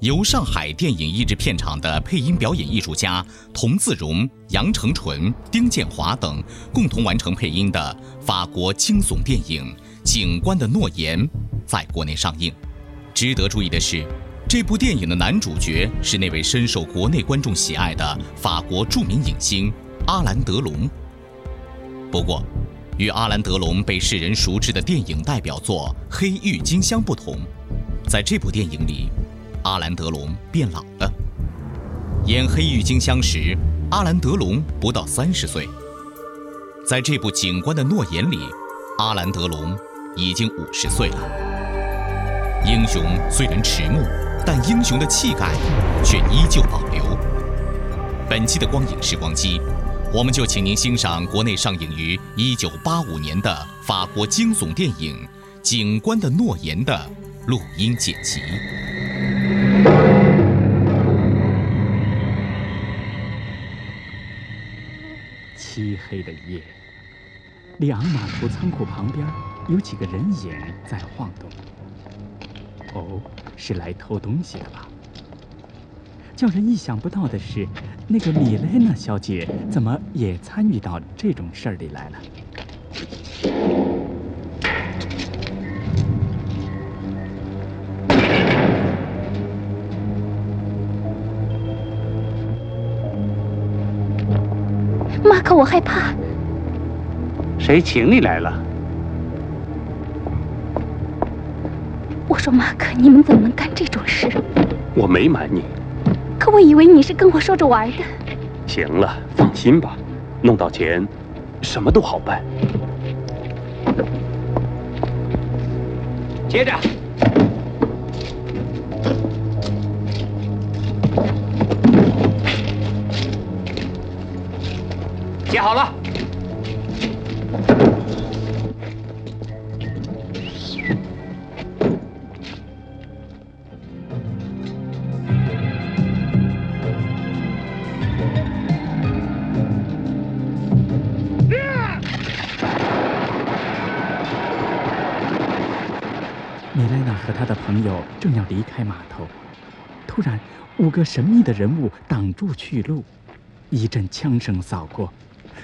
由上海电影译制片厂的配音表演艺术家童自荣、杨成纯、丁建华等共同完成配音的法国惊悚电影《警官的诺言》在国内上映。值得注意的是，这部电影的男主角是那位深受国内观众喜爱的法国著名影星阿兰·德龙。不过，与阿兰·德龙被世人熟知的电影代表作《黑郁金香》不同，在这部电影里，阿兰·德龙变老了。演《黑郁金香》时，阿兰·德龙不到三十岁；在这部《警官的诺言》里，阿兰·德龙已经五十岁了。英雄虽然迟暮，但英雄的气概却依旧保留。本期的光影时光机，我们就请您欣赏国内上映于一九八五年的法国惊悚电影《警官的诺言》的录音剪辑。漆黑的夜，里昂码头仓库旁边有几个人影在晃动。哦，是来偷东西的吧？叫人意想不到的是，那个米莱娜小姐怎么也参与到这种事儿里来了？我害怕。谁请你来了？我说马克，你们怎么能干这种事？我没瞒你。可我以为你是跟我说着玩的。行了，放心吧，弄到钱，什么都好办。接着，接好了。米莱娜和她的朋友正要离开码头，突然，五个神秘的人物挡住去路，一阵枪声扫过，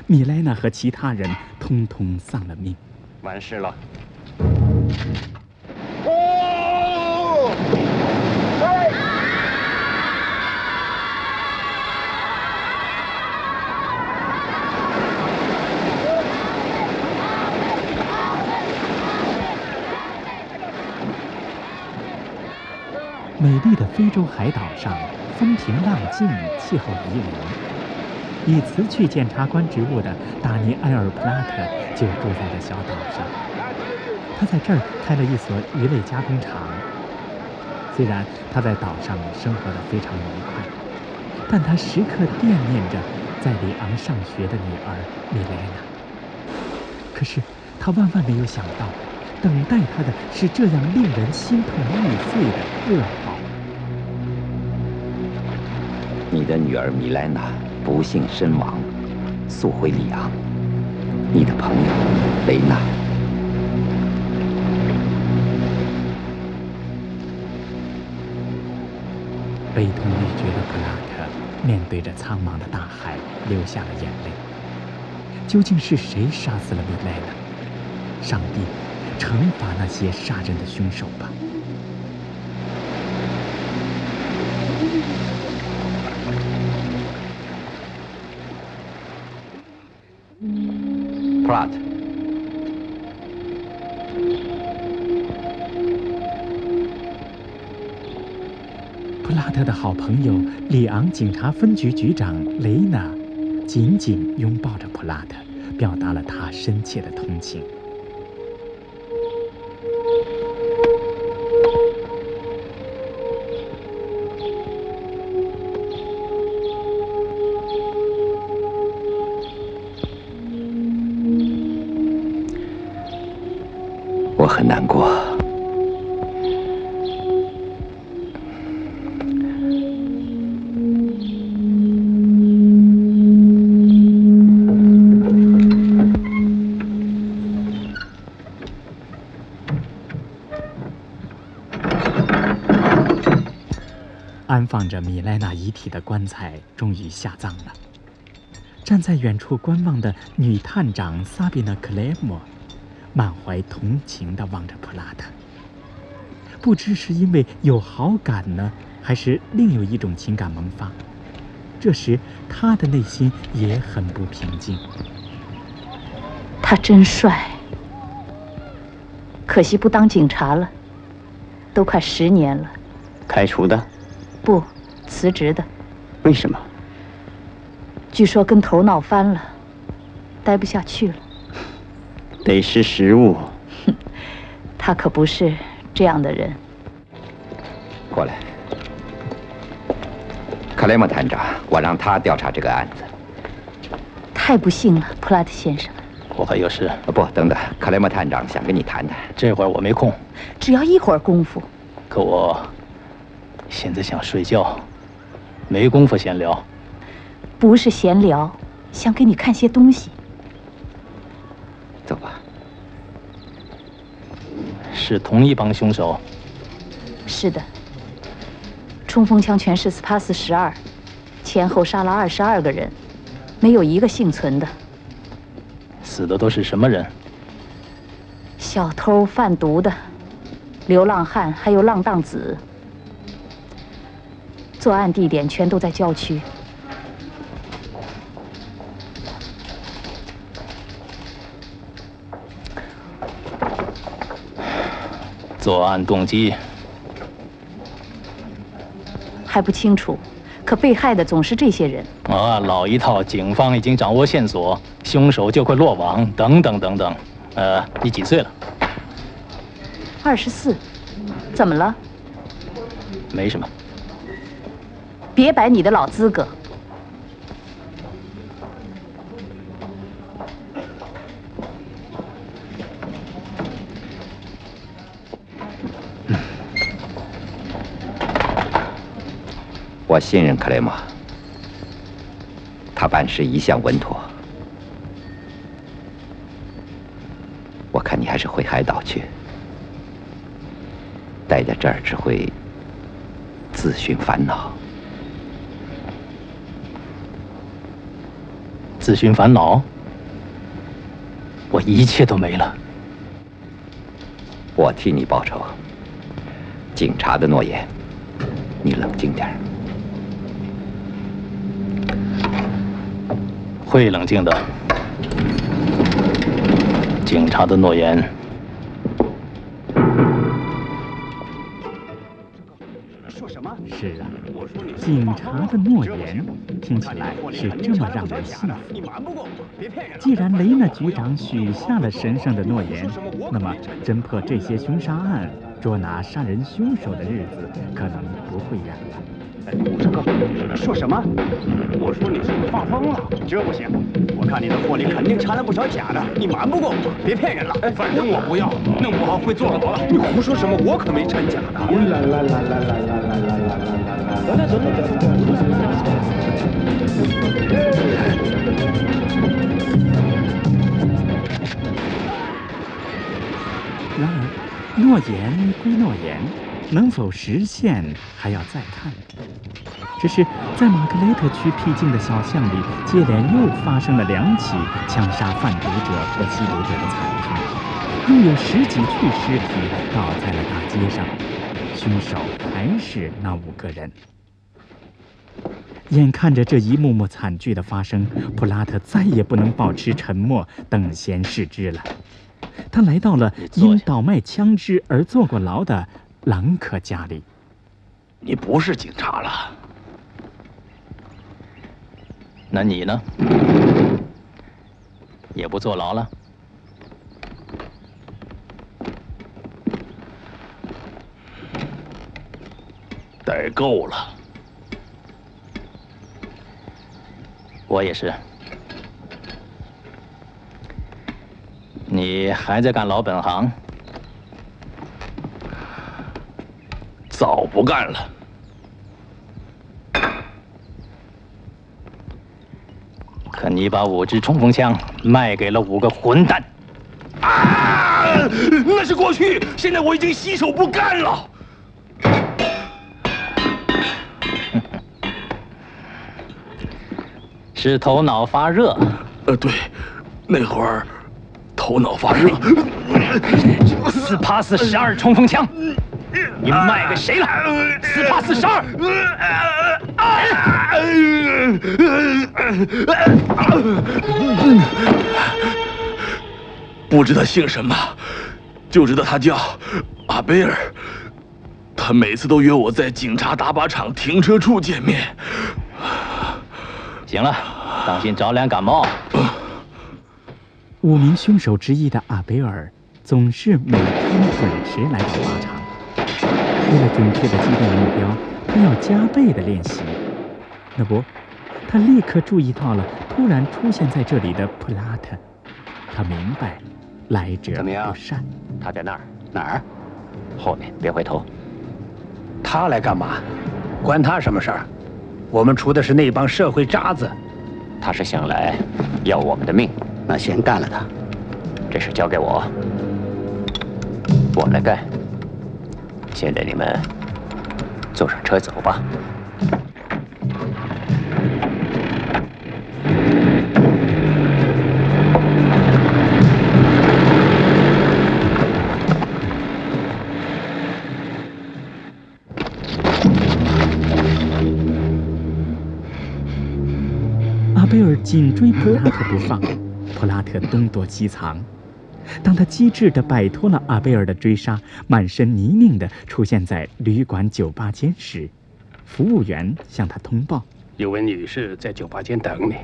米莱娜和其他人通通丧了命。完事了。美丽的非洲海岛上，风平浪静，气候宜人。以辞去检察官职务的达尼埃尔·普拉特就住在这小岛上。他在这儿开了一所鱼类加工厂。虽然他在岛上生活得非常愉快，但他时刻惦念着在里昂上学的女儿米莱娜。可是他万万没有想到，等待他的是这样令人心痛欲碎的噩耗。你的女儿米莱娜不幸身亡，速回里昂。你的朋友雷娜。悲痛欲绝的普拉特面对着苍茫的大海，流下了眼泪。究竟是谁杀死了米莱呢？上帝，惩罚那些杀人的凶手吧！普拉特。普拉特的好朋友里昂警察分局局长雷娜紧紧拥抱着普拉特，表达了他深切的同情。放着米莱娜遗体的棺材终于下葬了。站在远处观望的女探长萨比娜·克莱莫，满怀同情地望着普拉特。不知是因为有好感呢，还是另有一种情感萌发。这时，他的内心也很不平静。他真帅，可惜不当警察了，都快十年了。开除的？不，辞职的。为什么？据说跟头闹翻了，待不下去了。得识时务。哼，他可不是这样的人。过来，克雷莫探长，我让他调查这个案子。太不幸了，普拉特先生。我还有事。不，等等，克雷莫探长想跟你谈谈。这会儿我没空。只要一会儿功夫。可我现在想睡觉，没工夫闲聊。不是闲聊，想给你看些东西。走吧。是同一帮凶手。是的。冲锋枪全是斯帕斯十二，前后杀了二十二个人，没有一个幸存的。死的都是什么人？小偷、贩毒的、流浪汉，还有浪荡子。作案地点全都在郊区。作案动机还不清楚，可被害的总是这些人。啊，老一套，警方已经掌握线索，凶手就会落网，等等等等。呃，你几岁了？二十四。怎么了？没什么。别摆你的老资格。我信任克雷默，他办事一向稳妥。我看你还是回海岛去，待在这儿只会自寻烦恼。自寻烦恼？我一切都没了。我替你报仇。警察的诺言，你冷静点儿。会冷静的。警察的诺言。是啊，警察的诺言听起来是这么让人信服。既然雷纳局长许下了神圣的诺言，那么侦破这些凶杀案、捉拿杀人凶手的日子可能不会远了。五十哥？说什么？我说你是不是发疯了？这不行，我看你的货里肯定掺了不少假的，你瞒不过我，别骗人了。哎，反正我不要，弄不好会坐牢了。你胡说什么？我可没掺假的。来来来来来来来来来来，走走走走。然而，诺言归诺言。能否实现还要再看。只是在马格雷特区僻静的小巷里，接连又发生了两起枪杀贩毒者和吸毒者的惨案，又有十几具尸体倒在了大街上，凶手还是那五个人。眼看着这一幕幕惨剧的发生，普拉特再也不能保持沉默，等闲视之了。他来到了因倒卖枪支而坐过牢的兰克家里。你不是警察了，那你呢？也不坐牢了？待够了。我也是。你还在干老本行？早不干了。可你把五支冲锋枪卖给了五个混蛋。啊！那是过去，现在我已经洗手不干了。是头脑发热。呃，对，那会儿。头脑发热，斯帕斯十二冲锋枪，你卖给谁了？四八四十二，不知道姓什么，就知道他叫阿贝尔。他每次都约我在警察打靶场停车处见面。行了，当心着凉感冒。五名凶手之一的阿贝尔总是每天准时来到靶场。为了准确的击中目标，他要加倍的练习。那不，他立刻注意到了突然出现在这里的普拉特。他明白，来者不善。他在那儿？哪儿？后面，别回头。他来干嘛？关他什么事儿？我们除的是那帮社会渣子。他是想来要我们的命。那先干了他，这事交给我，我来干。现在你们坐上车走吧。阿贝尔紧追普拉特不放。普拉特东躲西藏，当他机智地摆脱了阿贝尔的追杀，满身泥泞地出现在旅馆酒吧间时，服务员向他通报：有位女士在酒吧间等你。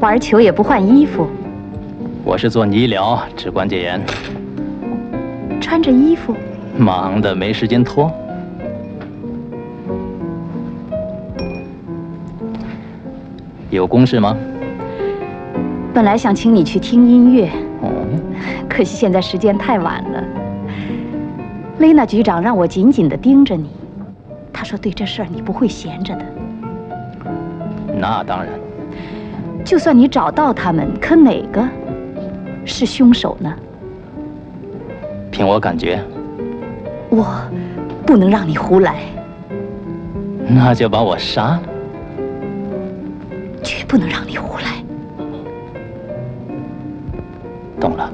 玩球也不换衣服。我是做泥疗，只关节炎。穿着衣服。忙的没时间脱，有公事吗？本来想请你去听音乐，可惜现在时间太晚了。雷娜局长让我紧紧的盯着你，他说对这事儿你不会闲着的。那当然。就算你找到他们，可哪个是凶手呢？凭我感觉。我不能让你胡来，那就把我杀了。绝不能让你胡来，懂了。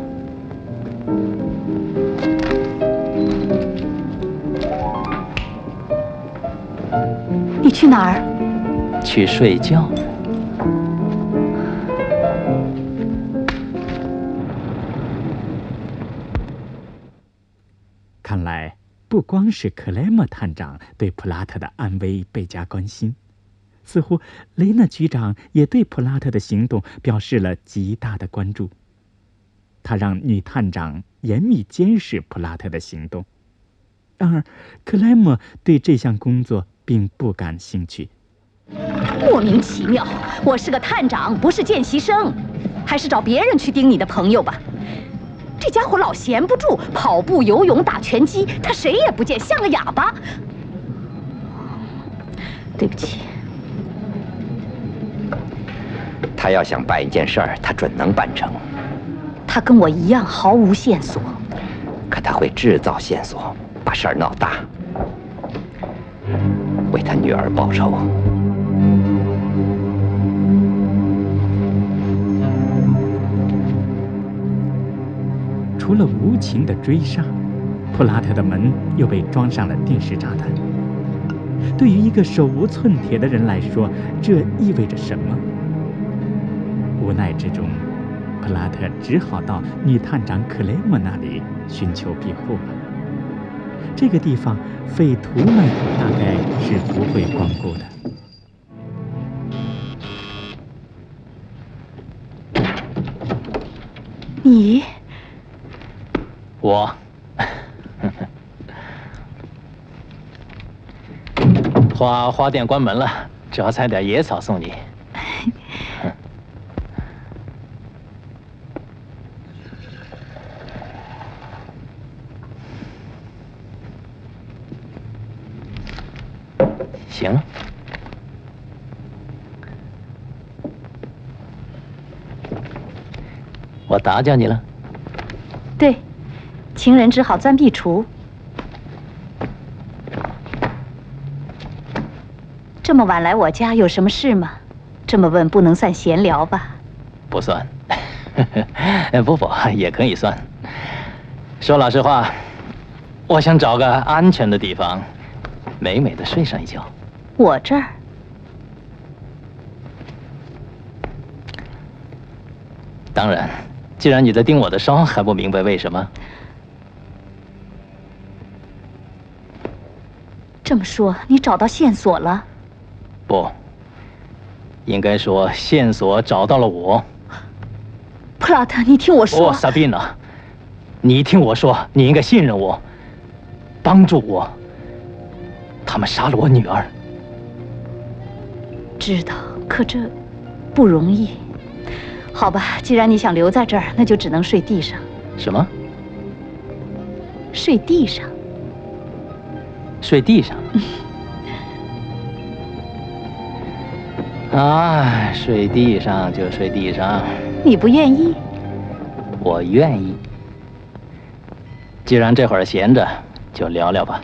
你去哪儿？去睡觉。看来。不光是克莱默探长对普拉特的安危倍加关心，似乎雷纳局长也对普拉特的行动表示了极大的关注。他让女探长严密监视普拉特的行动。然而，克莱默对这项工作并不感兴趣。莫名其妙！我是个探长，不是见习生，还是找别人去盯你的朋友吧。这家伙老闲不住，跑步、游泳、打拳击，他谁也不见，像个哑巴。对不起。他要想办一件事儿，他准能办成。他跟我一样毫无线索，可他会制造线索，把事儿闹大，为他女儿报仇。除了无情的追杀，普拉特的门又被装上了定时炸弹。对于一个手无寸铁的人来说，这意味着什么？无奈之中，普拉特只好到女探长克雷姆那里寻求庇护了。这个地方，匪徒们大概是不会光顾的。你，我，花花店关门了，只好采点野草送你。行。我打搅你了。对，情人只好钻壁橱。这么晚来我家有什么事吗？这么问不能算闲聊吧？不算。不不，也可以算。说老实话，我想找个安全的地方，美美的睡上一觉。我这儿。当然。既然你在盯我的伤，还不明白为什么？这么说，你找到线索了？不，应该说线索找到了我。普拉特，你听我说。哦，萨宾娜，你听我说，你应该信任我，帮助我。他们杀了我女儿。知道，可这不容易。好吧，既然你想留在这儿，那就只能睡地上。什么？睡地上？睡地上？啊，睡地上就睡地上。你不愿意？我愿意。既然这会儿闲着，就聊聊吧。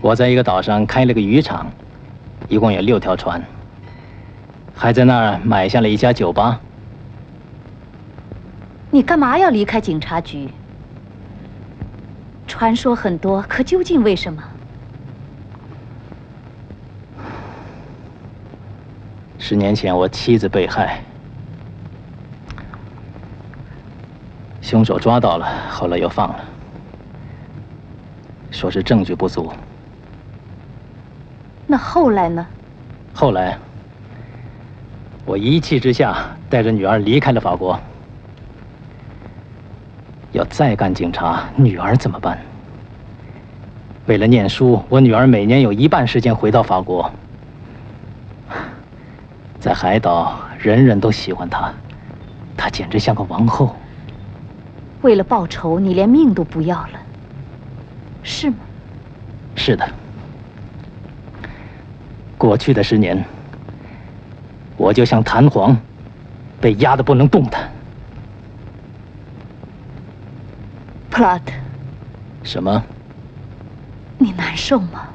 我在一个岛上开了个渔场，一共有六条船，还在那儿买下了一家酒吧。你干嘛要离开警察局？传说很多，可究竟为什么？十年前我妻子被害，凶手抓到了，后来又放了，说是证据不足。那后来呢？后来，我一气之下带着女儿离开了法国。要再干警察，女儿怎么办？为了念书，我女儿每年有一半时间回到法国。在海岛，人人都喜欢她，她简直像个王后。为了报仇，你连命都不要了，是吗？是的。过去的十年，我就像弹簧，被压得不能动弹。普拉特，什么？你难受吗？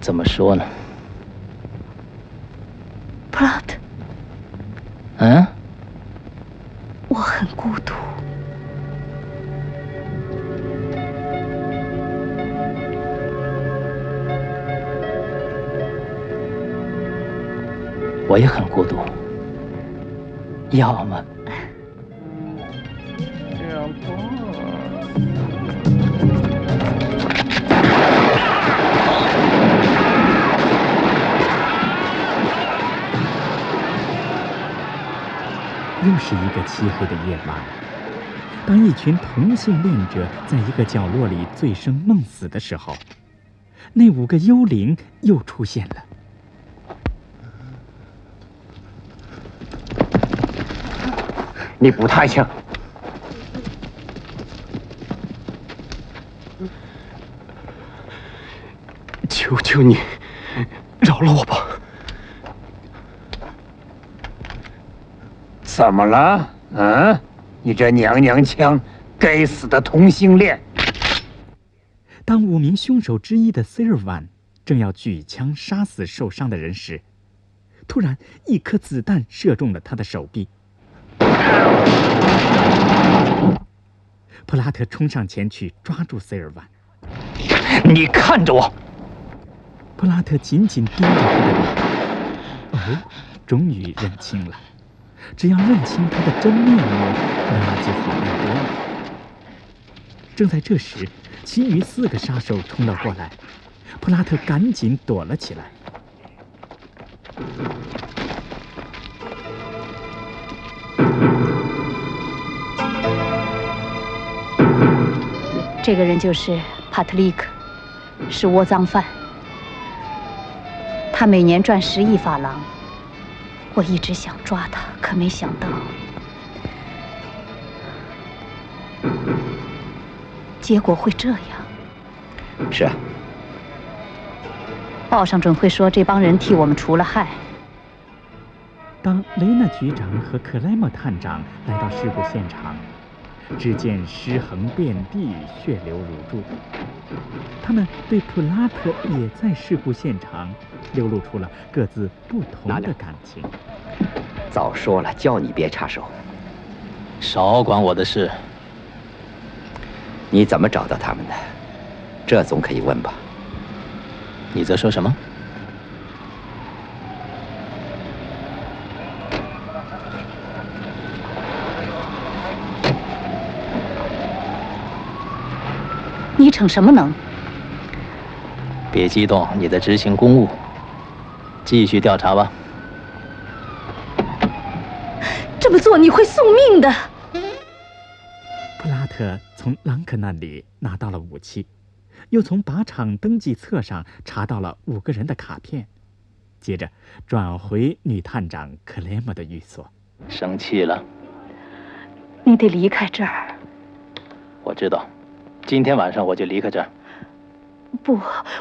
怎么说呢？普拉特，嗯？我很孤独。我也很孤独。要么。又是一个漆黑的夜晚，当一群同性恋者在一个角落里醉生梦死的时候，那五个幽灵又出现了。你不太像！求求你，饶了我吧！怎么了？嗯，你这娘娘腔，该死的同性恋！当五名凶手之一的塞尔万正要举枪杀死受伤的人时，突然一颗子弹射中了他的手臂。普拉特冲上前去抓住塞尔万。你看着我！普拉特紧紧盯着他的脸。哦，终于认清了。只要认清他的真面目，那就好办多了。正在这时，其余四个杀手冲了过来，普拉特赶紧躲了起来。这个人就是帕特里克，是窝赃犯。他每年赚十亿法郎。我一直想抓他，可没想到，结果会这样。是啊，报上准会说这帮人替我们除了害。当雷娜局长和克莱默探长来到事故现场，只见尸横遍地，血流如注。他们对普拉特也在事故现场流露出了各自不同的感情。早说了，叫你别插手，少管我的事。你怎么找到他们的？这总可以问吧？你在说什么？逞什么能？别激动，你在执行公务。继续调查吧。这么做你会送命的。布拉特从朗克那里拿到了武器，又从靶场登记册上查到了五个人的卡片，接着转回女探长克雷默的寓所。生气了？你得离开这儿。我知道。今天晚上我就离开这儿。不，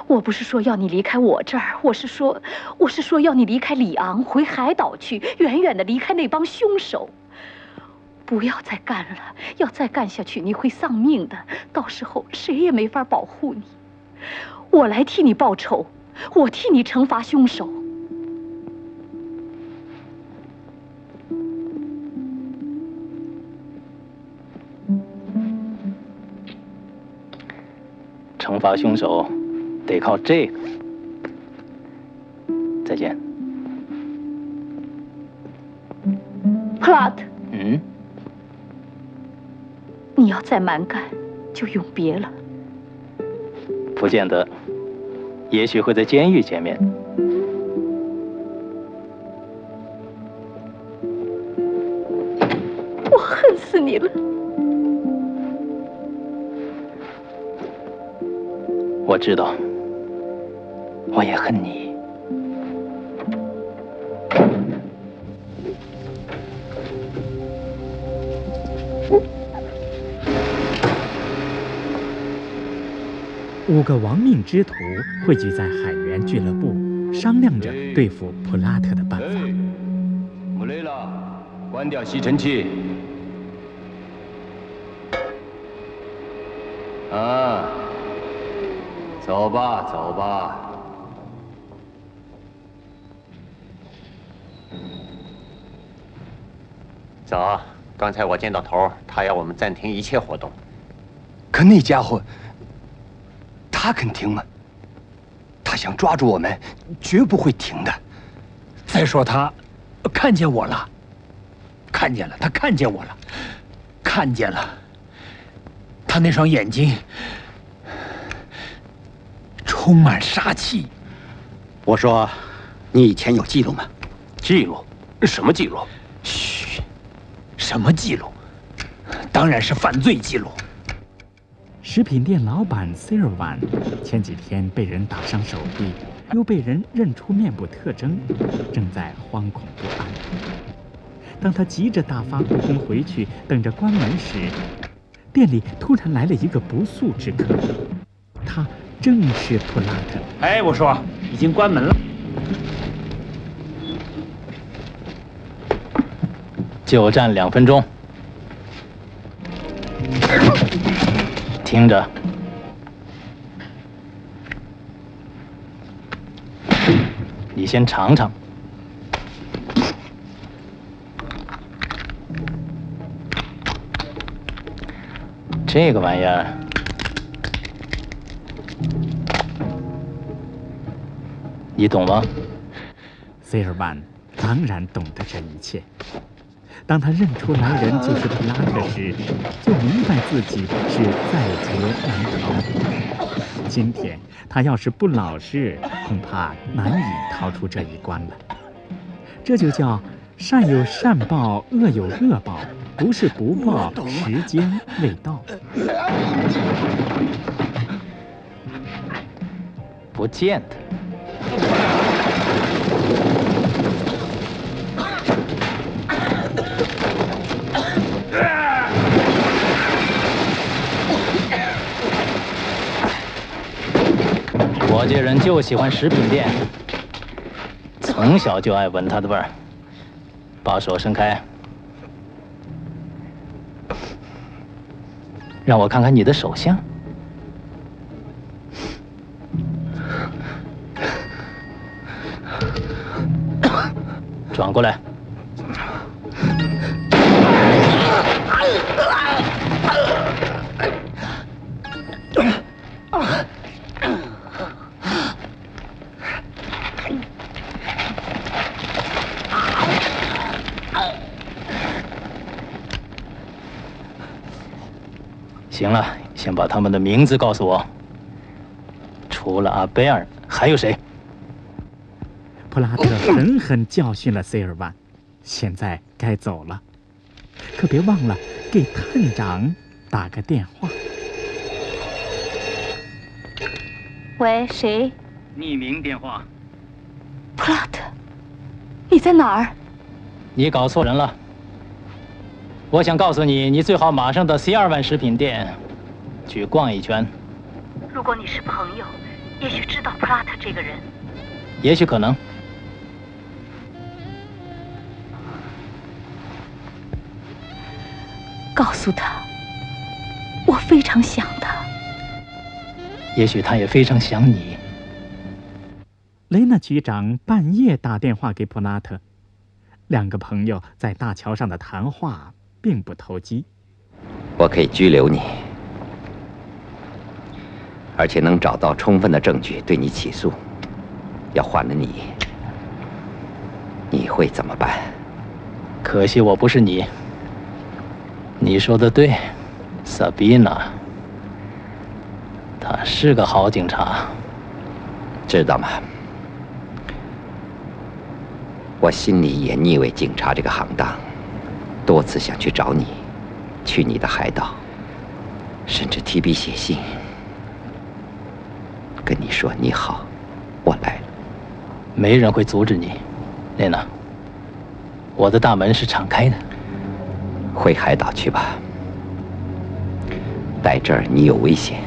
我不是说要你离开我这儿，我是说，我是说要你离开里昂，回海岛去，远远的离开那帮凶手。不要再干了，要再干下去你会丧命的，到时候谁也没法保护你。我来替你报仇，我替你惩罚凶手。惩罚凶手，得靠这个。再见，Plot。嗯。你要再蛮干，就永别了。不见得，也许会在监狱见面。知道，我也恨你。五个亡命之徒汇聚在海员俱乐部，商量着对付普拉特的办法。我累了，关掉吸尘器。走吧，走吧。走，刚才我见到头，他要我们暂停一切活动。可那家伙，他肯停吗？他想抓住我们，绝不会停的。再说他看见我了，看见了，他看见我了，看见了。他那双眼睛。充满杀气。我说，你以前有记录吗？记录？什么记录？嘘，什么记录？当然是犯罪记录。食品店老板塞尔万前几天被人打伤手臂，又被人认出面部特征，正在惶恐不安。当他急着打发护工回去，等着关门时，店里突然来了一个不速之客。他。正是普拉特。哎，我说，已经关门了。就站两分钟。听着，你先尝尝。这个玩意儿，你懂吗？塞尔曼当然懂得这一切。当他认出来人就是普拉特时，就明白自己是在劫难逃。今天他要是不老实，恐怕难以逃出这一关了。这就叫善有善报，恶有恶报，不是不报，时间未到。不见得。我这人就喜欢食品店，从小就爱闻它的味儿。把手伸开，让我看看你的手相。转过来。了，先把他们的名字告诉我。除了阿贝尔，还有谁？普拉特狠狠教训了 C 尔万，现在该走了，可别忘了给探长打个电话。喂，谁？匿名电话。普拉特，你在哪儿？你搞错人了。我想告诉你，你最好马上到 C 二万食品店去逛一圈。如果你是朋友，也许知道普拉特这个人。也许可能。告诉他，我非常想他。也许他也非常想你。雷纳局长半夜打电话给普拉特，两个朋友在大桥上的谈话。并不投机，我可以拘留你，而且能找到充分的证据对你起诉。要换了你，你会怎么办？可惜我不是你。你说的对，萨比娜，他是个好警察，知道吗？我心里也腻味警察这个行当。多次想去找你，去你的海岛，甚至提笔写信，跟你说你好，我来了。没人会阻止你，莲娜。我的大门是敞开的。回海岛去吧，在这儿你有危险。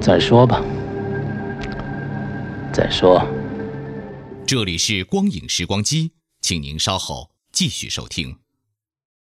再说吧，再说。这里是光影时光机，请您稍后。继续收听。